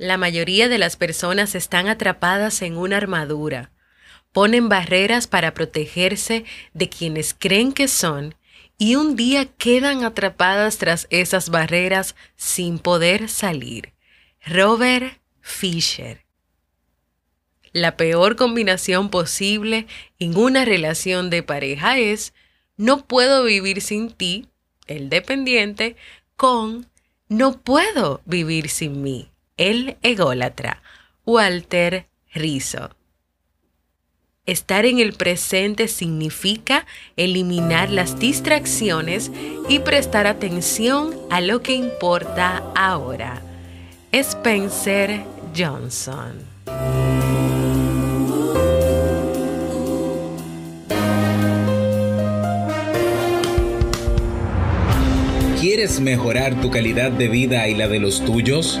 La mayoría de las personas están atrapadas en una armadura. Ponen barreras para protegerse de quienes creen que son y un día quedan atrapadas tras esas barreras sin poder salir. Robert Fisher. La peor combinación posible en una relación de pareja es no puedo vivir sin ti, el dependiente, con no puedo vivir sin mí, el ególatra, Walter Rizzo. Estar en el presente significa eliminar las distracciones y prestar atención a lo que importa ahora. Spencer Johnson. ¿Quieres mejorar tu calidad de vida y la de los tuyos?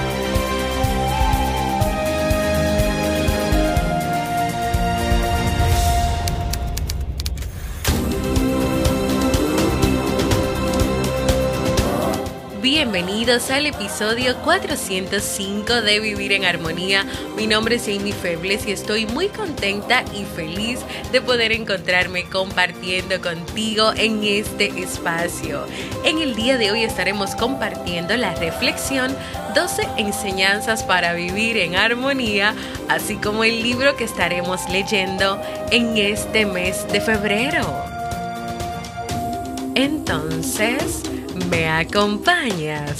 Bienvenidos al episodio 405 de Vivir en Armonía. Mi nombre es Amy Febles y estoy muy contenta y feliz de poder encontrarme compartiendo contigo en este espacio. En el día de hoy estaremos compartiendo la reflexión 12 enseñanzas para vivir en armonía, así como el libro que estaremos leyendo en este mes de febrero. Entonces, ¿Me acompañas?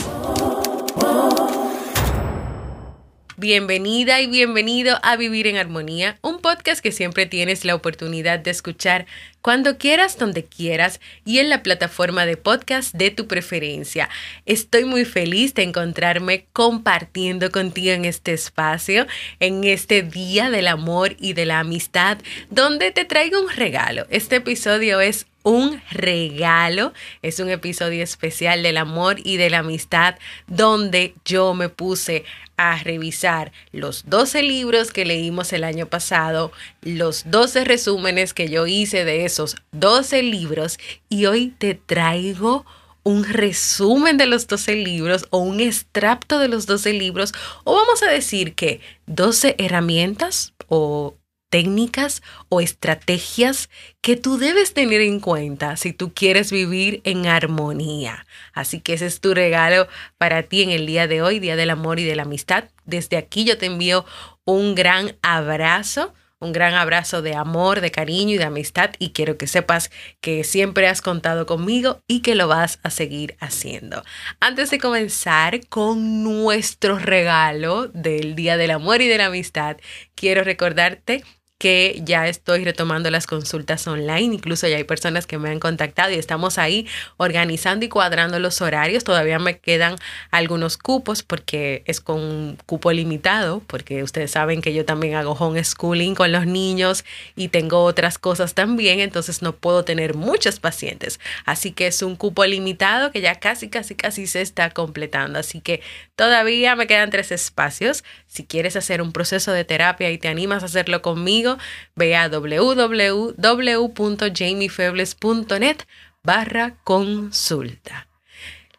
Bienvenida y bienvenido a Vivir en Armonía, un podcast que siempre tienes la oportunidad de escuchar cuando quieras, donde quieras y en la plataforma de podcast de tu preferencia. Estoy muy feliz de encontrarme compartiendo contigo en este espacio, en este Día del Amor y de la Amistad, donde te traigo un regalo. Este episodio es un regalo. Es un episodio especial del amor y de la amistad donde yo me puse a revisar los 12 libros que leímos el año pasado, los 12 resúmenes que yo hice de esos 12 libros y hoy te traigo un resumen de los 12 libros o un extracto de los 12 libros o vamos a decir que 12 herramientas o técnicas o estrategias que tú debes tener en cuenta si tú quieres vivir en armonía. Así que ese es tu regalo para ti en el día de hoy, Día del Amor y de la Amistad. Desde aquí yo te envío un gran abrazo. Un gran abrazo de amor, de cariño y de amistad y quiero que sepas que siempre has contado conmigo y que lo vas a seguir haciendo. Antes de comenzar con nuestro regalo del Día del Amor y de la Amistad, quiero recordarte que ya estoy retomando las consultas online, incluso ya hay personas que me han contactado y estamos ahí organizando y cuadrando los horarios. Todavía me quedan algunos cupos porque es con cupo limitado, porque ustedes saben que yo también hago homeschooling con los niños y tengo otras cosas también, entonces no puedo tener muchos pacientes. Así que es un cupo limitado que ya casi, casi, casi se está completando. Así que todavía me quedan tres espacios. Si quieres hacer un proceso de terapia y te animas a hacerlo conmigo, ve a www.jamiefebles.net barra consulta.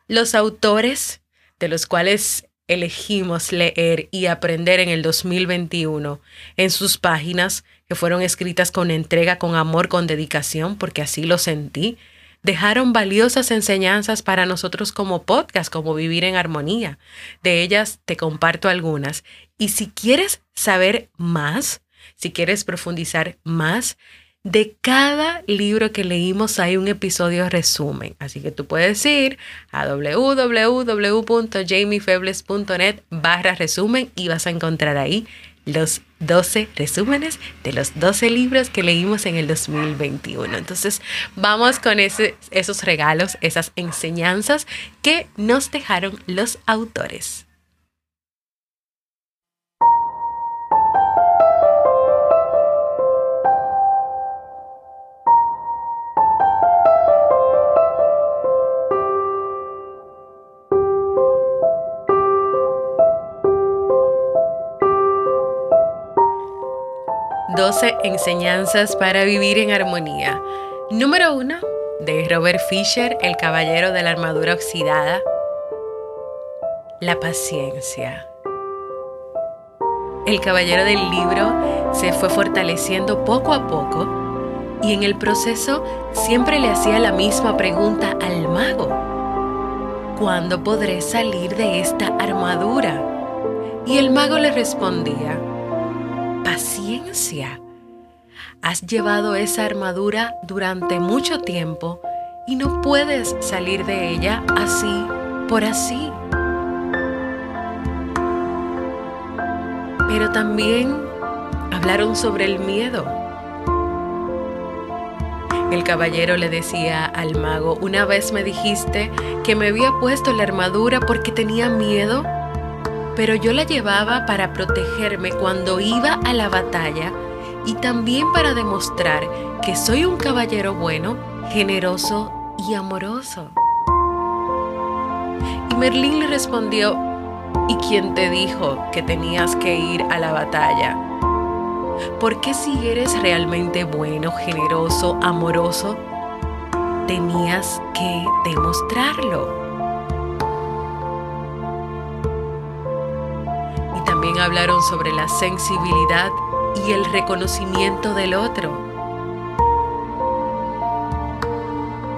Los autores de los cuales elegimos leer y aprender en el 2021 en sus páginas que fueron escritas con entrega, con amor, con dedicación, porque así lo sentí, dejaron valiosas enseñanzas para nosotros como podcast, como vivir en armonía. De ellas te comparto algunas. Y si quieres saber más, si quieres profundizar más, De cada libro que leímos hay un episodio resumen, así que tú puedes ir a www.jamiefebles.net barra resumen y vas a encontrar ahí los 12 resúmenes de los 12 libros que leímos en el 2021. Entonces, vamos con esos regalos, esas enseñanzas que nos dejaron los autores. 12 enseñanzas para vivir en armonía. Número 1 de Robert Fisher, El Caballero de la Armadura Oxidada. La paciencia. El caballero del libro se fue fortaleciendo poco a poco y en el proceso siempre le hacía la misma pregunta al mago. ¿Cuándo podré salir de esta armadura? Y el mago le respondía, paciencia. Has llevado esa armadura durante mucho tiempo y no puedes salir de ella así por así. Pero también hablaron sobre el miedo. El caballero le decía al mago, una vez me dijiste que me había puesto la armadura porque tenía miedo pero yo la llevaba para protegerme cuando iba a la batalla y también para demostrar que soy un caballero bueno, generoso y amoroso. Y Merlín le respondió, ¿y quién te dijo que tenías que ir a la batalla? Porque si eres realmente bueno, generoso, amoroso, tenías que demostrarlo. También hablaron sobre la sensibilidad y el reconocimiento del otro.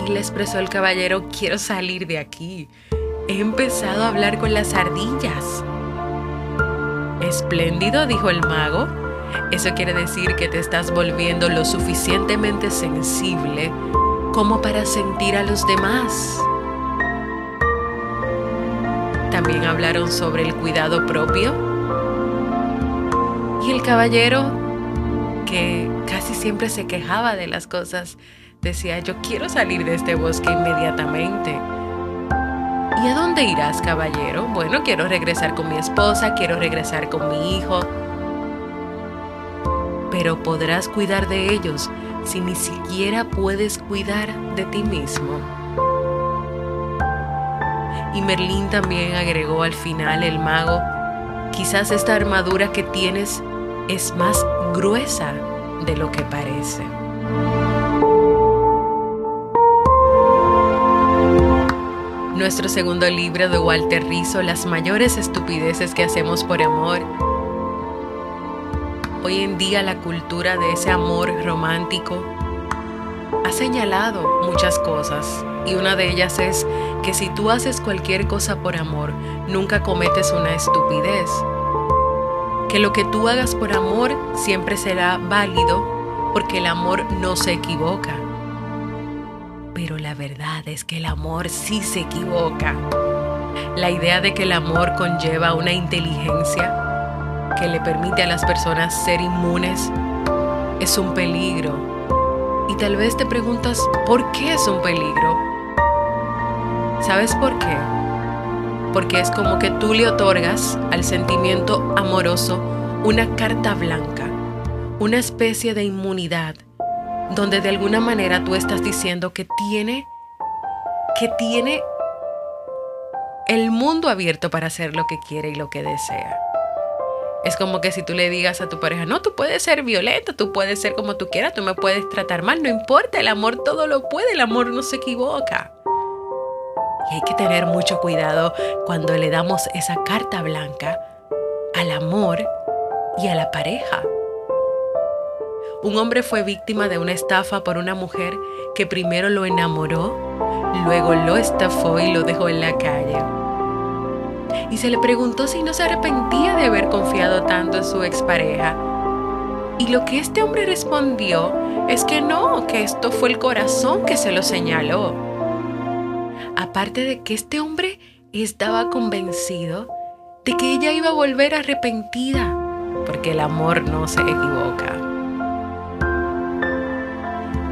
Y le expresó el caballero, quiero salir de aquí. He empezado a hablar con las ardillas. Espléndido, dijo el mago. Eso quiere decir que te estás volviendo lo suficientemente sensible como para sentir a los demás. También hablaron sobre el cuidado propio y el caballero, que casi siempre se quejaba de las cosas, decía, yo quiero salir de este bosque inmediatamente. ¿Y a dónde irás, caballero? Bueno, quiero regresar con mi esposa, quiero regresar con mi hijo. Pero podrás cuidar de ellos si ni siquiera puedes cuidar de ti mismo. Y Merlín también agregó al final el mago, quizás esta armadura que tienes es más gruesa de lo que parece. Nuestro segundo libro de Walter Rizzo, Las mayores estupideces que hacemos por amor. Hoy en día la cultura de ese amor romántico ha señalado muchas cosas y una de ellas es que si tú haces cualquier cosa por amor, nunca cometes una estupidez que lo que tú hagas por amor siempre será válido porque el amor no se equivoca. Pero la verdad es que el amor sí se equivoca. La idea de que el amor conlleva una inteligencia que le permite a las personas ser inmunes es un peligro. Y tal vez te preguntas, ¿por qué es un peligro? ¿Sabes por qué? Porque es como que tú le otorgas al sentimiento amoroso una carta blanca, una especie de inmunidad, donde de alguna manera tú estás diciendo que tiene, que tiene el mundo abierto para hacer lo que quiere y lo que desea. Es como que si tú le digas a tu pareja, no, tú puedes ser violento, tú puedes ser como tú quieras, tú me puedes tratar mal, no importa, el amor todo lo puede, el amor no se equivoca. Y hay que tener mucho cuidado cuando le damos esa carta blanca al amor y a la pareja. Un hombre fue víctima de una estafa por una mujer que primero lo enamoró, luego lo estafó y lo dejó en la calle. Y se le preguntó si no se arrepentía de haber confiado tanto en su expareja. Y lo que este hombre respondió es que no, que esto fue el corazón que se lo señaló. Aparte de que este hombre estaba convencido de que ella iba a volver arrepentida, porque el amor no se equivoca.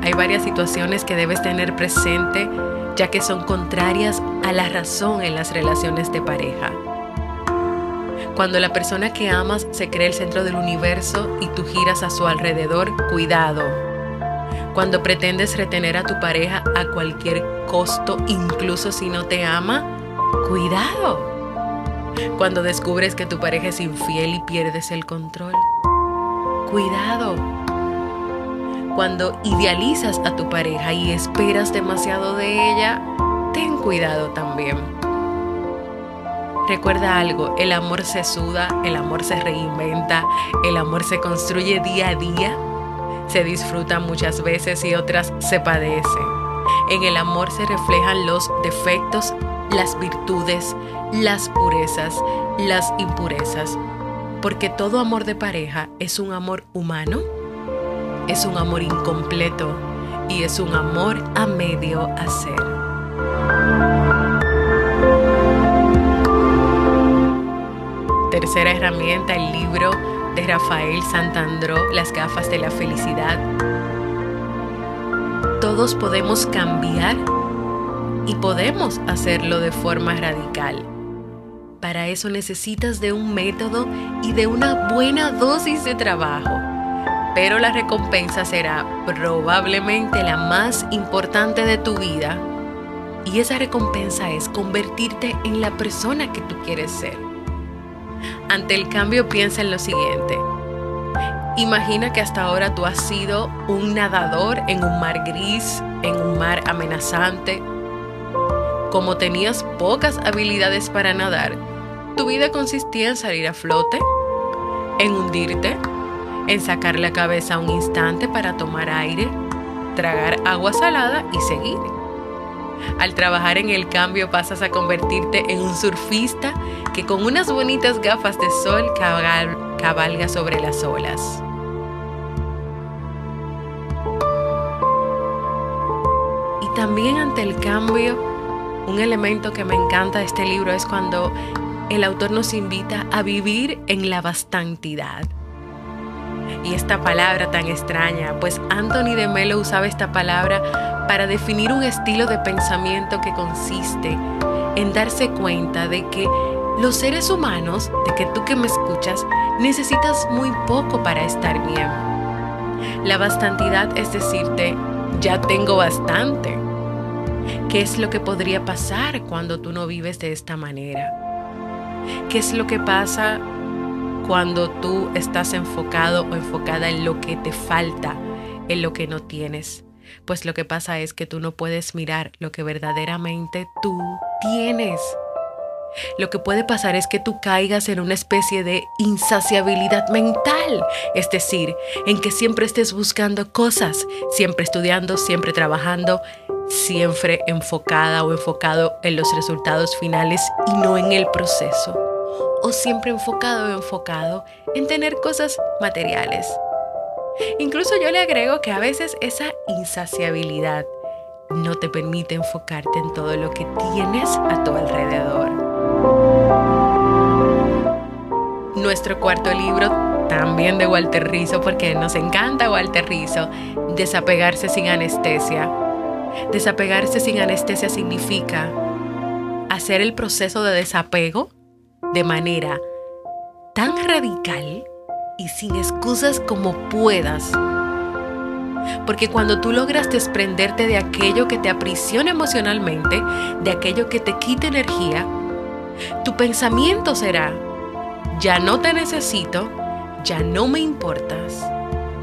Hay varias situaciones que debes tener presente ya que son contrarias a la razón en las relaciones de pareja. Cuando la persona que amas se cree el centro del universo y tú giras a su alrededor, cuidado. Cuando pretendes retener a tu pareja a cualquier costo, incluso si no te ama, cuidado. Cuando descubres que tu pareja es infiel y pierdes el control, cuidado. Cuando idealizas a tu pareja y esperas demasiado de ella, ten cuidado también. Recuerda algo, el amor se suda, el amor se reinventa, el amor se construye día a día, se disfruta muchas veces y otras se padece. En el amor se reflejan los defectos, las virtudes, las purezas, las impurezas, porque todo amor de pareja es un amor humano, es un amor incompleto y es un amor a medio hacer. Tercera herramienta, el libro de Rafael Santandró, Las gafas de la felicidad. Todos podemos cambiar y podemos hacerlo de forma radical. Para eso necesitas de un método y de una buena dosis de trabajo. Pero la recompensa será probablemente la más importante de tu vida. Y esa recompensa es convertirte en la persona que tú quieres ser. Ante el cambio piensa en lo siguiente. Imagina que hasta ahora tú has sido un nadador en un mar gris, en un mar amenazante. Como tenías pocas habilidades para nadar, tu vida consistía en salir a flote, en hundirte, en sacar la cabeza un instante para tomar aire, tragar agua salada y seguir. Al trabajar en el cambio pasas a convertirte en un surfista que con unas bonitas gafas de sol cabalga sobre las olas. Y también ante el cambio, un elemento que me encanta de este libro es cuando el autor nos invita a vivir en la bastantidad. Y esta palabra tan extraña, pues Anthony de Melo usaba esta palabra para definir un estilo de pensamiento que consiste en darse cuenta de que los seres humanos, de que tú que me escuchas, necesitas muy poco para estar bien. La bastantidad es decirte, ya tengo bastante. ¿Qué es lo que podría pasar cuando tú no vives de esta manera? ¿Qué es lo que pasa cuando tú estás enfocado o enfocada en lo que te falta, en lo que no tienes? Pues lo que pasa es que tú no puedes mirar lo que verdaderamente tú tienes. Lo que puede pasar es que tú caigas en una especie de insaciabilidad mental, es decir, en que siempre estés buscando cosas, siempre estudiando, siempre trabajando, siempre enfocada o enfocado en los resultados finales y no en el proceso. O siempre enfocado o enfocado en tener cosas materiales. Incluso yo le agrego que a veces esa insaciabilidad no te permite enfocarte en todo lo que tienes a tu alrededor. Nuestro cuarto libro, también de Walter Rizzo, porque nos encanta Walter Rizzo, Desapegarse sin anestesia. Desapegarse sin anestesia significa hacer el proceso de desapego de manera tan radical y sin excusas como puedas. Porque cuando tú logras desprenderte de aquello que te aprisiona emocionalmente, de aquello que te quita energía, tu pensamiento será, ya no te necesito, ya no me importas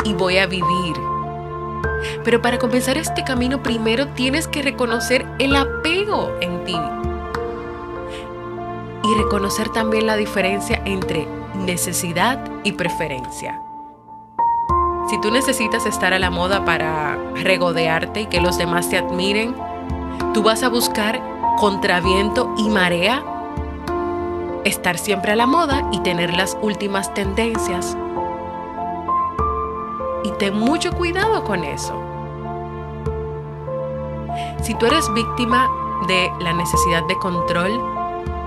y voy a vivir. Pero para comenzar este camino primero tienes que reconocer el apego en ti y reconocer también la diferencia entre necesidad y preferencia. Si tú necesitas estar a la moda para regodearte y que los demás te admiren, tú vas a buscar contra viento y marea estar siempre a la moda y tener las últimas tendencias. y ten mucho cuidado con eso. Si tú eres víctima de la necesidad de control,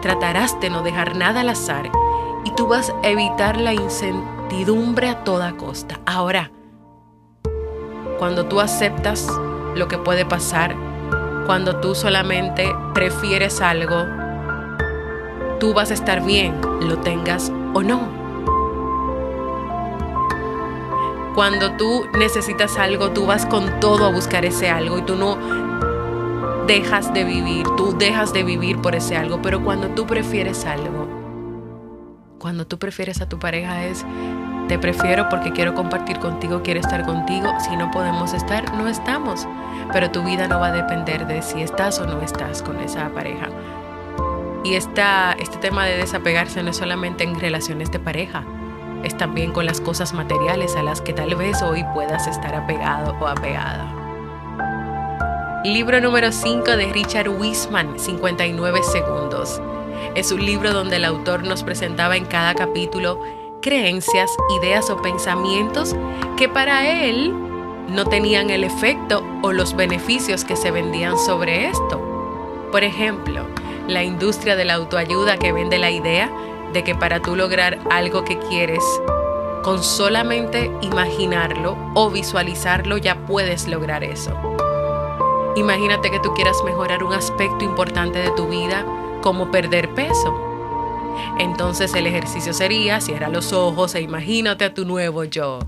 tratarás de no dejar nada al azar y tú vas a evitar la incertidumbre a toda costa. Ahora, cuando tú aceptas lo que puede pasar, cuando tú solamente prefieres algo, tú vas a estar bien, lo tengas o no. Cuando tú necesitas algo, tú vas con todo a buscar ese algo y tú no dejas de vivir, tú dejas de vivir por ese algo, pero cuando tú prefieres algo, cuando tú prefieres a tu pareja es, te prefiero porque quiero compartir contigo, quiero estar contigo, si no podemos estar, no estamos, pero tu vida no va a depender de si estás o no estás con esa pareja. Y esta, este tema de desapegarse no es solamente en relaciones de pareja, es también con las cosas materiales a las que tal vez hoy puedas estar apegado o apegada. Libro número 5 de Richard Wiseman, 59 segundos. Es un libro donde el autor nos presentaba en cada capítulo creencias, ideas o pensamientos que para él no tenían el efecto o los beneficios que se vendían sobre esto. Por ejemplo, la industria de la autoayuda que vende la idea de que para tú lograr algo que quieres, con solamente imaginarlo o visualizarlo ya puedes lograr eso. Imagínate que tú quieras mejorar un aspecto importante de tu vida como perder peso. Entonces el ejercicio sería cierra los ojos e imagínate a tu nuevo yo.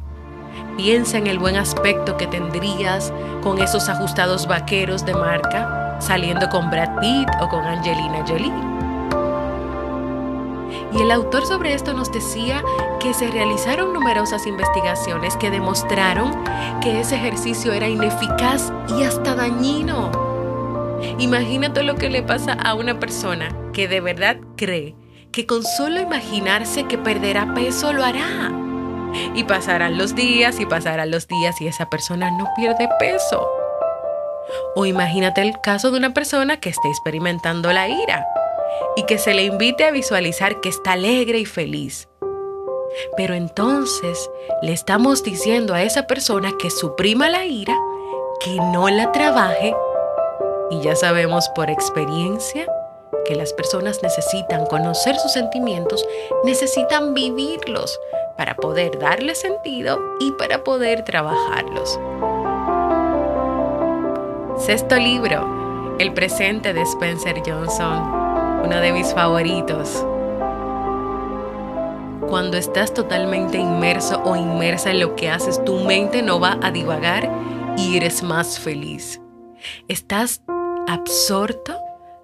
Piensa en el buen aspecto que tendrías con esos ajustados vaqueros de marca saliendo con Brad Pitt o con Angelina Jolie. Y el autor sobre esto nos decía que se realizaron numerosas investigaciones que demostraron que ese ejercicio era ineficaz y hasta dañino. Imagínate lo que le pasa a una persona que de verdad cree que con solo imaginarse que perderá peso lo hará. Y pasarán los días y pasarán los días y esa persona no pierde peso. O imagínate el caso de una persona que esté experimentando la ira y que se le invite a visualizar que está alegre y feliz. Pero entonces le estamos diciendo a esa persona que suprima la ira, que no la trabaje, y ya sabemos por experiencia que las personas necesitan conocer sus sentimientos, necesitan vivirlos para poder darle sentido y para poder trabajarlos. Sexto libro, El presente de Spencer Johnson uno de mis favoritos. Cuando estás totalmente inmerso o inmersa en lo que haces, tu mente no va a divagar y eres más feliz. Estás absorto,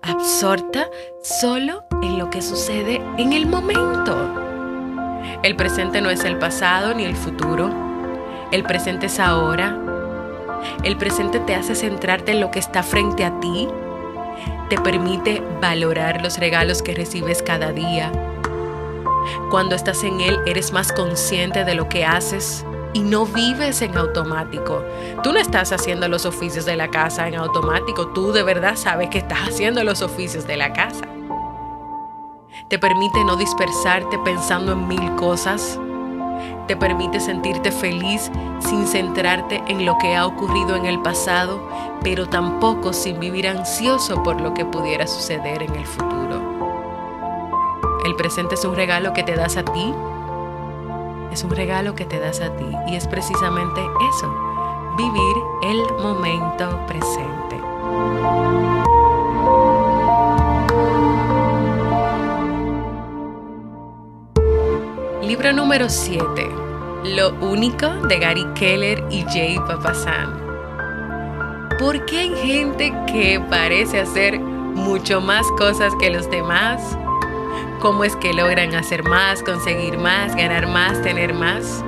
absorta solo en lo que sucede en el momento. El presente no es el pasado ni el futuro. El presente es ahora. El presente te hace centrarte en lo que está frente a ti te permite valorar los regalos que recibes cada día. Cuando estás en Él eres más consciente de lo que haces y no vives en automático. Tú no estás haciendo los oficios de la casa en automático, tú de verdad sabes que estás haciendo los oficios de la casa. Te permite no dispersarte pensando en mil cosas te permite sentirte feliz sin centrarte en lo que ha ocurrido en el pasado, pero tampoco sin vivir ansioso por lo que pudiera suceder en el futuro. El presente es un regalo que te das a ti, es un regalo que te das a ti y es precisamente eso, vivir el momento presente. Libro número 7. Lo único de Gary Keller y Jay Papasan. ¿Por qué hay gente que parece hacer mucho más cosas que los demás? ¿Cómo es que logran hacer más, conseguir más, ganar más, tener más?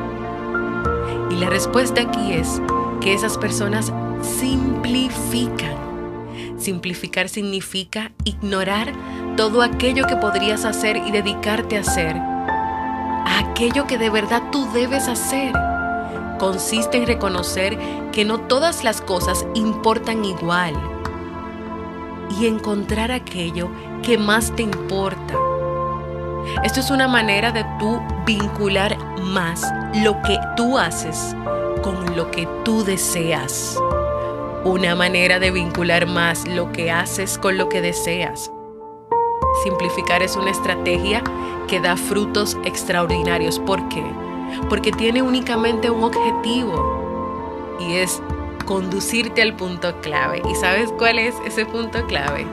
Y la respuesta aquí es que esas personas simplifican. Simplificar significa ignorar todo aquello que podrías hacer y dedicarte a hacer aquello que de verdad tú debes hacer. Consiste en reconocer que no todas las cosas importan igual y encontrar aquello que más te importa. Esto es una manera de tú vincular más lo que tú haces con lo que tú deseas. Una manera de vincular más lo que haces con lo que deseas. Simplificar es una estrategia que da frutos extraordinarios. ¿Por qué? Porque tiene únicamente un objetivo y es conducirte al punto clave. ¿Y sabes cuál es ese punto clave?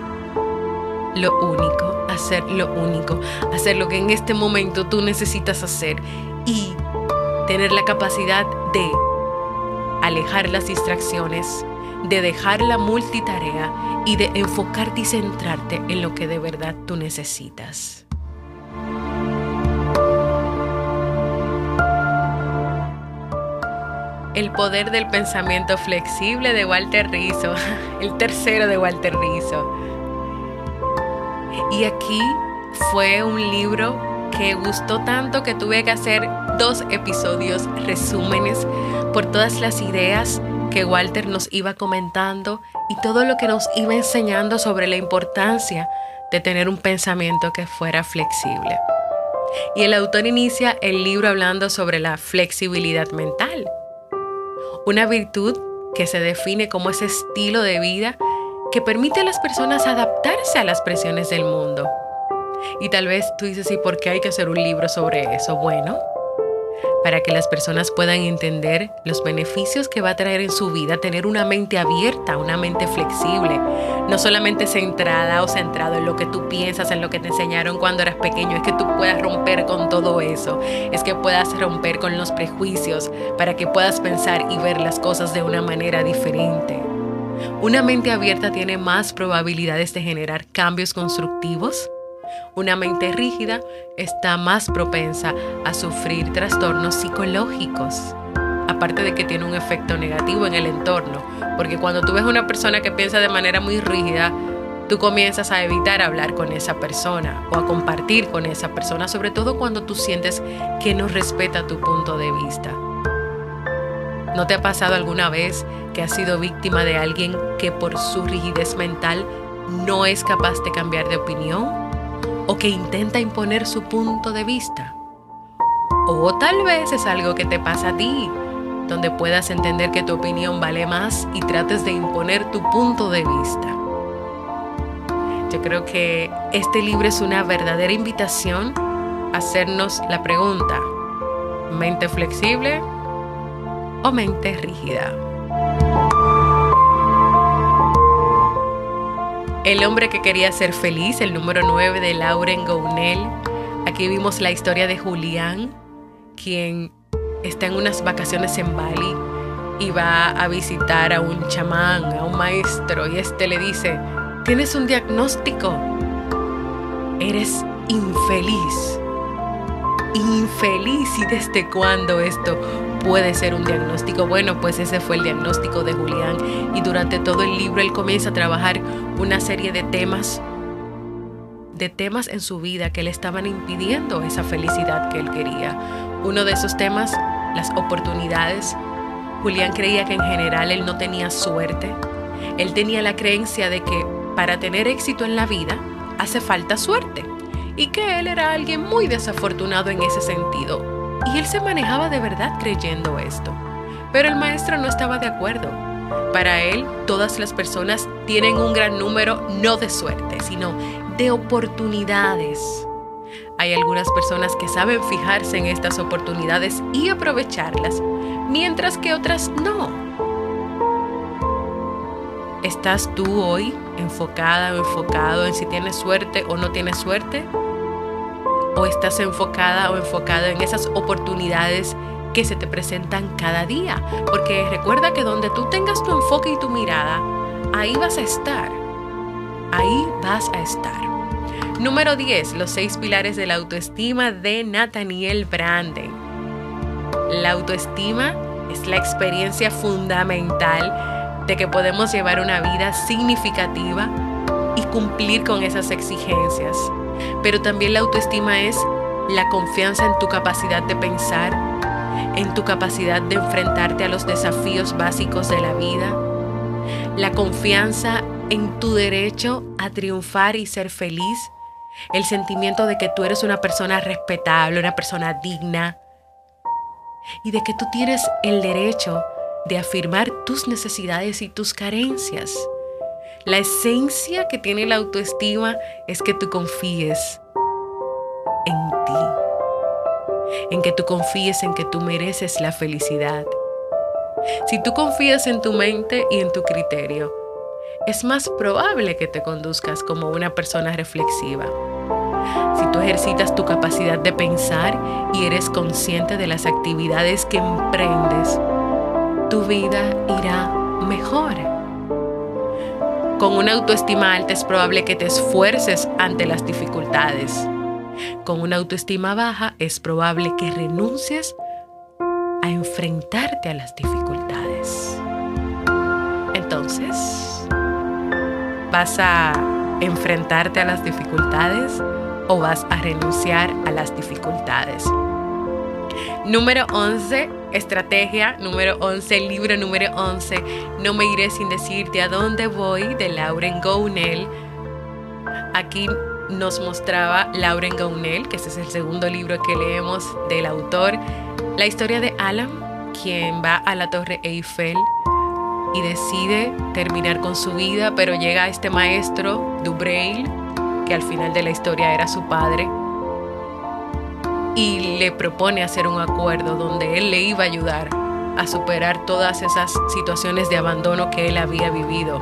Lo único, hacer lo único, hacer lo que en este momento tú necesitas hacer y tener la capacidad de alejar las distracciones, de dejar la multitarea y de enfocarte y centrarte en lo que de verdad tú necesitas. El poder del pensamiento flexible de Walter Rizzo, el tercero de Walter Rizzo. Y aquí fue un libro que gustó tanto que tuve que hacer dos episodios resúmenes por todas las ideas que Walter nos iba comentando y todo lo que nos iba enseñando sobre la importancia de tener un pensamiento que fuera flexible. Y el autor inicia el libro hablando sobre la flexibilidad mental, una virtud que se define como ese estilo de vida que permite a las personas adaptarse a las presiones del mundo. Y tal vez tú dices, ¿y por qué hay que hacer un libro sobre eso? Bueno, para que las personas puedan entender los beneficios que va a traer en su vida tener una mente abierta, una mente flexible, no solamente centrada o centrado en lo que tú piensas, en lo que te enseñaron cuando eras pequeño, es que tú puedas romper con todo eso, es que puedas romper con los prejuicios para que puedas pensar y ver las cosas de una manera diferente. Una mente abierta tiene más probabilidades de generar cambios constructivos una mente rígida está más propensa a sufrir trastornos psicológicos, aparte de que tiene un efecto negativo en el entorno, porque cuando tú ves una persona que piensa de manera muy rígida, tú comienzas a evitar hablar con esa persona o a compartir con esa persona, sobre todo cuando tú sientes que no respeta tu punto de vista. ¿No te ha pasado alguna vez que has sido víctima de alguien que por su rigidez mental no es capaz de cambiar de opinión? o que intenta imponer su punto de vista. O tal vez es algo que te pasa a ti, donde puedas entender que tu opinión vale más y trates de imponer tu punto de vista. Yo creo que este libro es una verdadera invitación a hacernos la pregunta, ¿mente flexible o mente rígida? El hombre que quería ser feliz, el número 9 de Lauren Gounel. Aquí vimos la historia de Julián, quien está en unas vacaciones en Bali y va a visitar a un chamán, a un maestro, y este le dice, tienes un diagnóstico, eres infeliz. Infeliz, ¿y desde cuándo esto puede ser un diagnóstico? Bueno, pues ese fue el diagnóstico de Julián y durante todo el libro él comienza a trabajar una serie de temas, de temas en su vida que le estaban impidiendo esa felicidad que él quería. Uno de esos temas, las oportunidades. Julián creía que en general él no tenía suerte. Él tenía la creencia de que para tener éxito en la vida hace falta suerte y que él era alguien muy desafortunado en ese sentido. Y él se manejaba de verdad creyendo esto. Pero el maestro no estaba de acuerdo. Para él, todas las personas tienen un gran número no de suerte, sino de oportunidades. Hay algunas personas que saben fijarse en estas oportunidades y aprovecharlas, mientras que otras no. ¿Estás tú hoy enfocada o enfocado en si tienes suerte o no tienes suerte? O estás enfocada o enfocado en esas oportunidades que se te presentan cada día. Porque recuerda que donde tú tengas tu enfoque y tu mirada, ahí vas a estar. Ahí vas a estar. Número 10. Los seis pilares de la autoestima de Nathaniel Branden. La autoestima es la experiencia fundamental de que podemos llevar una vida significativa y cumplir con esas exigencias. Pero también la autoestima es la confianza en tu capacidad de pensar, en tu capacidad de enfrentarte a los desafíos básicos de la vida, la confianza en tu derecho a triunfar y ser feliz, el sentimiento de que tú eres una persona respetable, una persona digna y de que tú tienes el derecho de afirmar tus necesidades y tus carencias. La esencia que tiene la autoestima es que tú confíes en ti, en que tú confíes en que tú mereces la felicidad. Si tú confías en tu mente y en tu criterio, es más probable que te conduzcas como una persona reflexiva. Si tú ejercitas tu capacidad de pensar y eres consciente de las actividades que emprendes, tu vida irá mejor. Con una autoestima alta es probable que te esfuerces ante las dificultades. Con una autoestima baja es probable que renuncies a enfrentarte a las dificultades. Entonces, ¿vas a enfrentarte a las dificultades o vas a renunciar a las dificultades? Número 11, estrategia. Número 11, libro número 11. No me iré sin decirte a dónde voy de Lauren Gounel. Aquí nos mostraba Lauren Gounel, que ese es el segundo libro que leemos del autor, la historia de Alan, quien va a la Torre Eiffel y decide terminar con su vida, pero llega este maestro, Dubreil, que al final de la historia era su padre, y le propone hacer un acuerdo donde él le iba a ayudar a superar todas esas situaciones de abandono que él había vivido.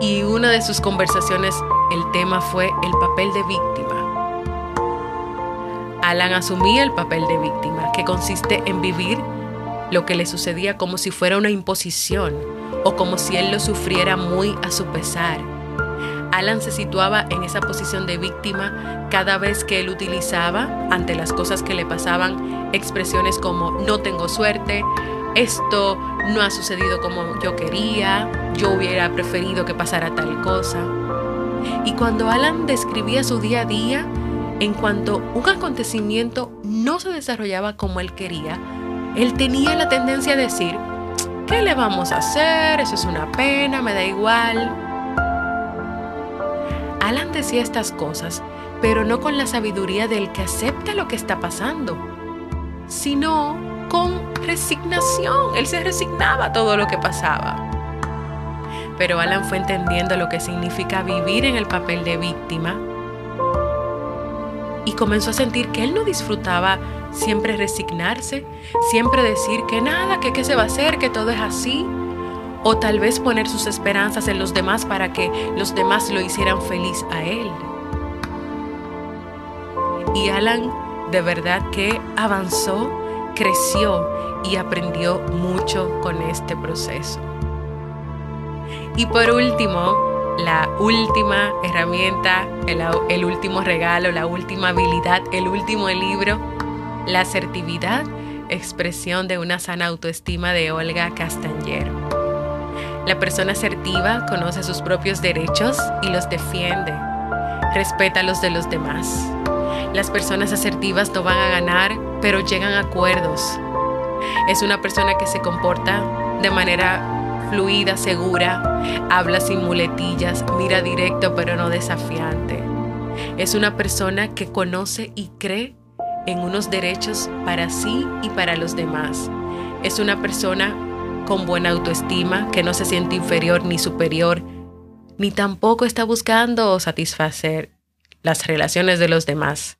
Y una de sus conversaciones, el tema fue el papel de víctima. Alan asumía el papel de víctima, que consiste en vivir lo que le sucedía como si fuera una imposición o como si él lo sufriera muy a su pesar Alan se situaba en esa posición de víctima cada vez que él utilizaba, ante las cosas que le pasaban, expresiones como no tengo suerte, esto no ha sucedido como yo quería, yo hubiera preferido que pasara tal cosa. Y cuando Alan describía su día a día, en cuanto un acontecimiento no se desarrollaba como él quería, él tenía la tendencia a decir, ¿qué le vamos a hacer? Eso es una pena, me da igual. Alan decía estas cosas, pero no con la sabiduría del que acepta lo que está pasando, sino con resignación. Él se resignaba a todo lo que pasaba. Pero Alan fue entendiendo lo que significa vivir en el papel de víctima y comenzó a sentir que él no disfrutaba siempre resignarse, siempre decir que nada, que qué se va a hacer, que todo es así, o tal vez poner sus esperanzas en los demás para que los demás lo hicieran feliz a él. Y Alan de verdad que avanzó, creció y aprendió mucho con este proceso. Y por último, la última herramienta, el, último regalo, la última habilidad, el último libro, la asertividad, expresión de una sana autoestima de Olga Castañero. La persona asertiva conoce sus propios derechos y los defiende. Respeta los de los demás. Las personas asertivas no van a ganar, pero llegan a acuerdos. Es una persona que se comporta de manera fluida, segura, habla sin muletillas, mira directo pero no desafiante. Es una persona que conoce y cree en unos derechos para sí y para los demás. Es una persona con buena autoestima, que no se siente inferior ni superior, ni tampoco está buscando satisfacer las relaciones de los demás.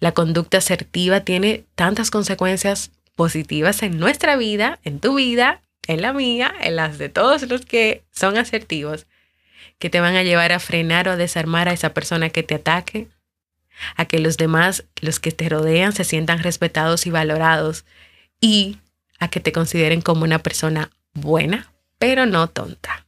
La conducta asertiva tiene tantas consecuencias positivas en nuestra vida, en tu vida, en la mía, en las de todos los que son asertivos, que te van a llevar a frenar o a desarmar a esa persona que te ataque, a que los demás, los que te rodean, se sientan respetados y valorados y a que te consideren como una persona buena, pero no tonta.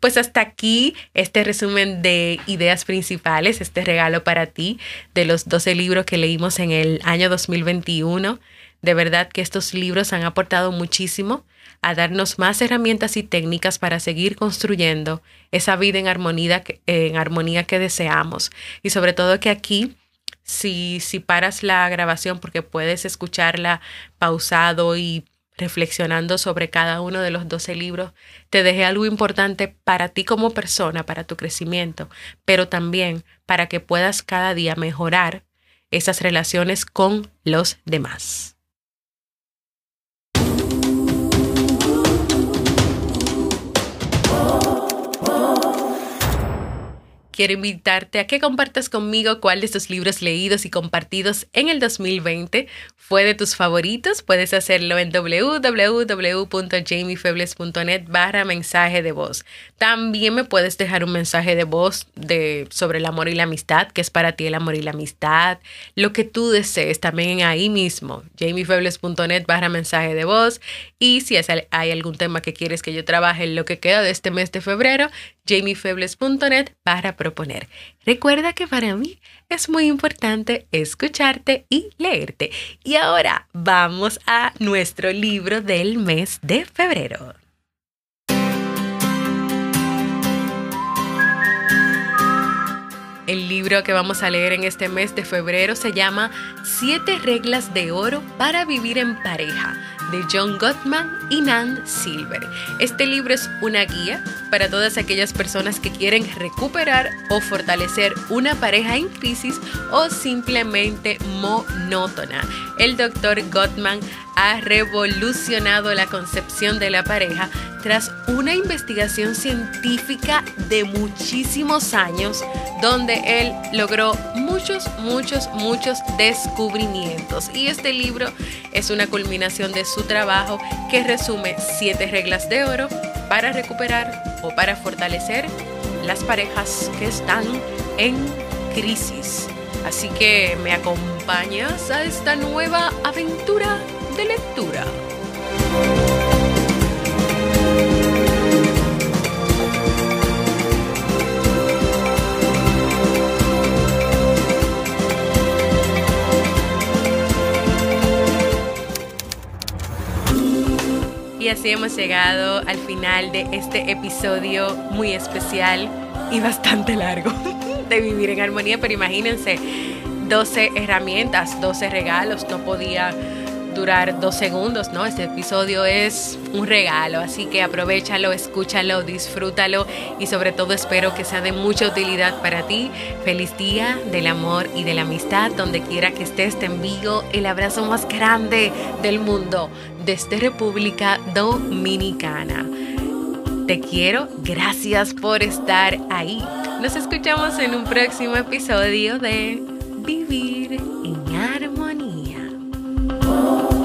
Pues hasta aquí este resumen de ideas principales, este regalo para ti de los 12 libros que leímos en el año 2021. De verdad que estos libros han aportado muchísimo a darnos más herramientas y técnicas para seguir construyendo esa vida en armonía, en armonía que deseamos. Y sobre todo que aquí si, si paras la grabación porque puedes escucharla pausado y reflexionando sobre cada uno de los 12 libros, te dejé algo importante para ti como persona, para tu crecimiento, pero también para que puedas cada día mejorar esas relaciones con los demás. Quiero invitarte a que compartas conmigo cuál de estos libros leídos y compartidos en el 2020 fue de tus favoritos. Puedes hacerlo en www.jamiefebles.net barra mensaje de voz. También me puedes dejar un mensaje de voz de, sobre el amor y la amistad, que es para ti el amor y la amistad, lo que tú desees también ahí mismo, jamiefebles.net barra mensaje de voz. Y si hay algún tema que quieres que yo trabaje en lo que queda de este mes de febrero, jamiefebles.net para proponer. Recuerda que para mí es muy importante escucharte y leerte. Y ahora vamos a nuestro libro del mes de febrero. El libro que vamos a leer en este mes de febrero se llama Siete reglas de oro para vivir en pareja de John Gottman y Nan Silver. Este libro es una guía para todas aquellas personas que quieren recuperar o fortalecer una pareja en crisis o simplemente monótona. El doctor Gottman ha revolucionado la concepción de la pareja tras una investigación científica de muchísimos años donde él logró muchos, muchos, muchos descubrimientos. Y este libro es una culminación de su trabajo que resume siete reglas de oro para recuperar o para fortalecer las parejas que están en crisis. Así que me acompañas a esta nueva aventura de lectura. Y así hemos llegado al final de este episodio muy especial y bastante largo de Vivir en Armonía, pero imagínense, 12 herramientas, 12 regalos, no podía durar dos segundos, ¿no? Este episodio es un regalo, así que aprovechalo, escúchalo, disfrútalo y sobre todo espero que sea de mucha utilidad para ti. Feliz día del amor y de la amistad, donde quiera que estés, te envío el abrazo más grande del mundo desde República Dominicana. Te quiero, gracias por estar ahí. Nos escuchamos en un próximo episodio de Vivir en Armonía. Oh.